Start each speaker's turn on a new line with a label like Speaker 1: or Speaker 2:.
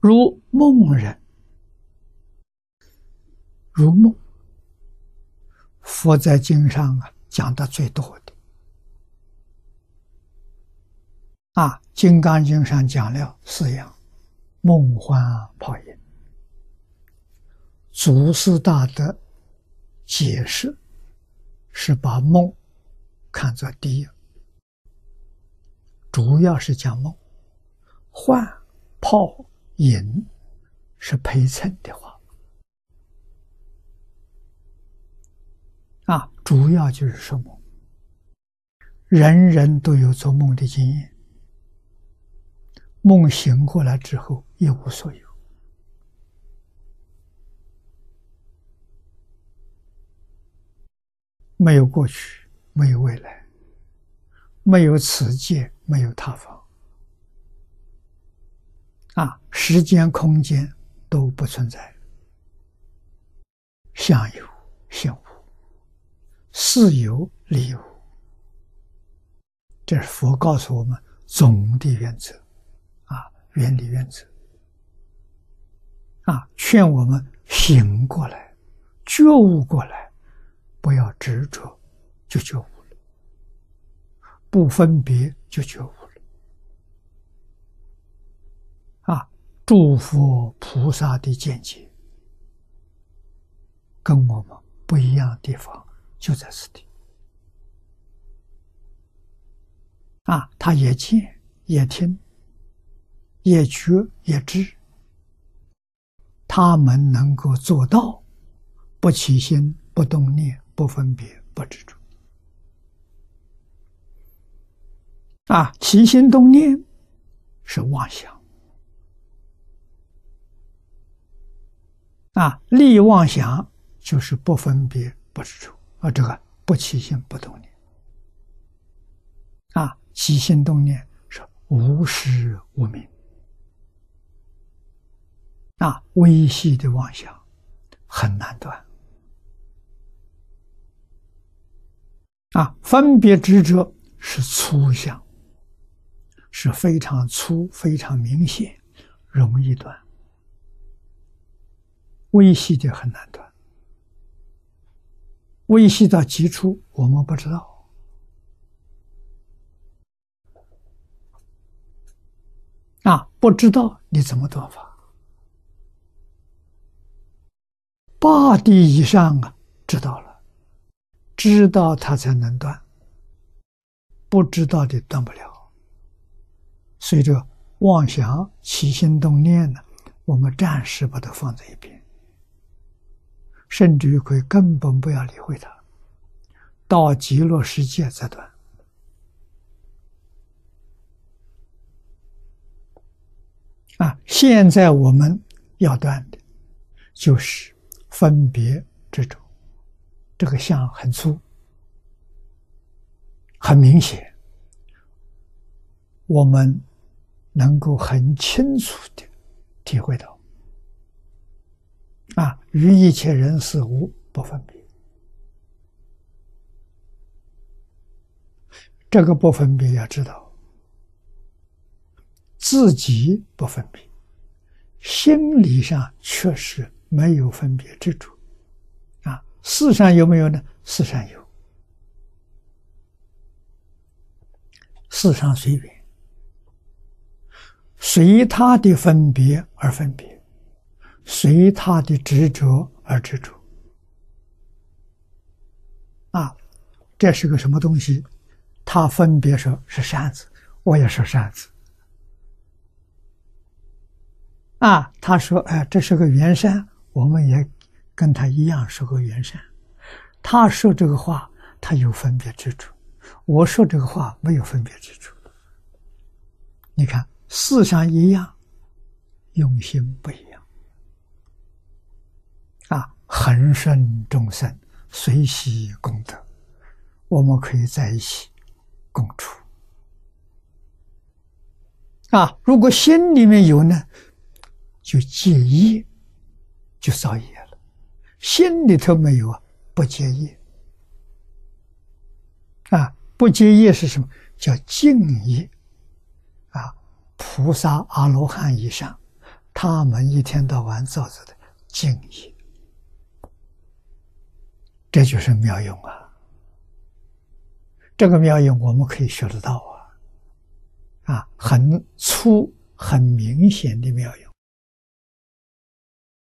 Speaker 1: 如梦人，如梦。佛在经上啊讲的最多的啊，《金刚经》上讲了四样：梦幻泡影。祖师大德解释是把梦看作第一，主要是讲梦，幻泡影是陪衬的话啊，主要就是什么，人人都有做梦的经验，梦醒过来之后一无所有，没有过去，没有未来，没有此界，没有他方。啊，时间、空间都不存在，相有性无，事有理无，这是佛告诉我们总的原则，啊，原理原则，啊，劝我们醒过来，觉悟过来，不要执着，就觉悟了；不分别，就觉悟。诸佛菩萨的见解跟我们不一样的地方就在此地。啊，他也见也听也觉也知，他们能够做到不起心、不动念、不分别、不执着。啊，起心动念是妄想。啊，立妄想就是不分别不执着，啊，这个不起心不动念，啊，起心动念是无始无明，啊，微细的妄想很难断，啊，分别执着是粗相，是非常粗、非常明显，容易断。微细的很难断，微细到极处，我们不知道啊，不知道你怎么断法？八地以上啊，知道了，知道他才能断，不知道的断不了。随着妄想起心动念呢，我们暂时把它放在一边。甚至于可以根本不要理会它，到极乐世界再断。啊，现在我们要断的，就是分别这种，这个相很粗，很明显，我们能够很清楚的体会到。啊，与一切人事物不分别，这个不分别要知道，自己不分别，心理上确实没有分别之处。啊，世上有没有呢？世上有，世上随缘，随他的分别而分别。随他的执着而执着，啊，这是个什么东西？他分别说是扇子，我也说扇子。啊，他说：“哎，这是个圆山，我们也跟他一样是个圆山。”他说这个话，他有分别之处；我说这个话，没有分别之处。你看，思想一样，用心不一样。啊，恒顺众生，随喜功德，我们可以在一起共处。啊，如果心里面有呢，就戒业，就造业了；心里头没有啊，不戒业。啊，不结业是什么？叫净业。啊，菩萨、阿罗汉以上，他们一天到晚造作的敬业，这就是妙用啊！这个妙用我们可以学得到啊，啊，很粗、很明显的妙用。